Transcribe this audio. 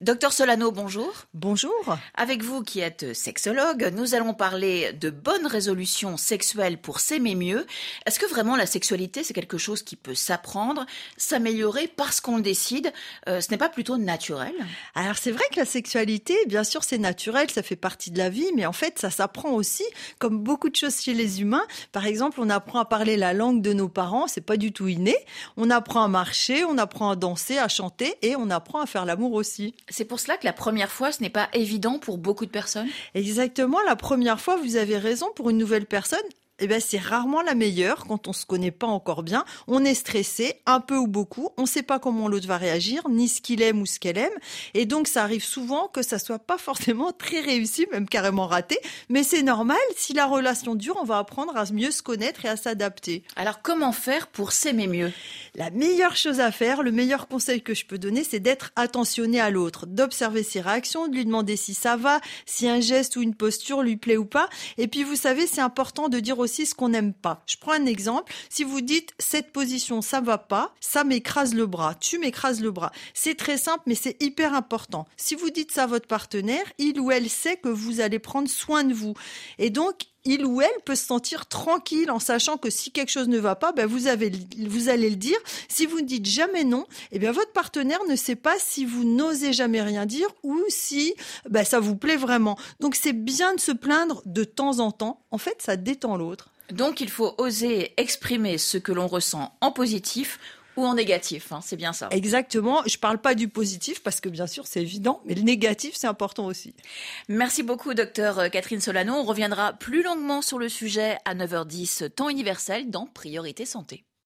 Docteur Solano, bonjour. Bonjour. Avec vous qui êtes sexologue, nous allons parler de bonnes résolutions sexuelles pour s'aimer mieux. Est-ce que vraiment la sexualité, c'est quelque chose qui peut s'apprendre, s'améliorer parce qu'on le décide euh, Ce n'est pas plutôt naturel? Alors c'est vrai que la sexualité, bien sûr, c'est naturel, ça fait partie de la vie, mais en fait, ça s'apprend aussi, comme beaucoup de choses chez les humains. Par exemple, on apprend à parler la langue de nos parents, c'est pas du tout inné. On apprend à marcher, on apprend à danser, à chanter, et on apprend à faire l'amour aussi. C'est pour cela que la première fois, ce n'est pas évident pour beaucoup de personnes? Exactement, la première fois, vous avez raison, pour une nouvelle personne, eh ben, c'est rarement la meilleure quand on se connaît pas encore bien. On est stressé, un peu ou beaucoup. On ne sait pas comment l'autre va réagir, ni ce qu'il aime ou ce qu'elle aime. Et donc, ça arrive souvent que ça soit pas forcément très réussi, même carrément raté. Mais c'est normal. Si la relation dure, on va apprendre à mieux se connaître et à s'adapter. Alors, comment faire pour s'aimer mieux? La meilleure chose à faire, le meilleur conseil que je peux donner, c'est d'être attentionné à l'autre, d'observer ses réactions, de lui demander si ça va, si un geste ou une posture lui plaît ou pas. Et puis, vous savez, c'est important de dire aussi ce qu'on n'aime pas. Je prends un exemple. Si vous dites cette position, ça va pas, ça m'écrase le bras, tu m'écrases le bras. C'est très simple, mais c'est hyper important. Si vous dites ça à votre partenaire, il ou elle sait que vous allez prendre soin de vous. Et donc, il ou elle peut se sentir tranquille en sachant que si quelque chose ne va pas, ben vous, allez le dire. Si vous ne dites jamais non, eh bien votre partenaire ne sait pas si vous n'osez jamais rien dire ou si ben ça vous plaît vraiment. Donc c'est bien de se plaindre de temps en temps. En fait, ça détend l'autre. Donc il faut oser exprimer ce que l'on ressent en positif ou en négatif, hein, c'est bien ça. Exactement. Je parle pas du positif parce que bien sûr c'est évident, mais le négatif c'est important aussi. Merci beaucoup, docteur Catherine Solano. On reviendra plus longuement sur le sujet à 9h10, temps universel dans Priorité Santé.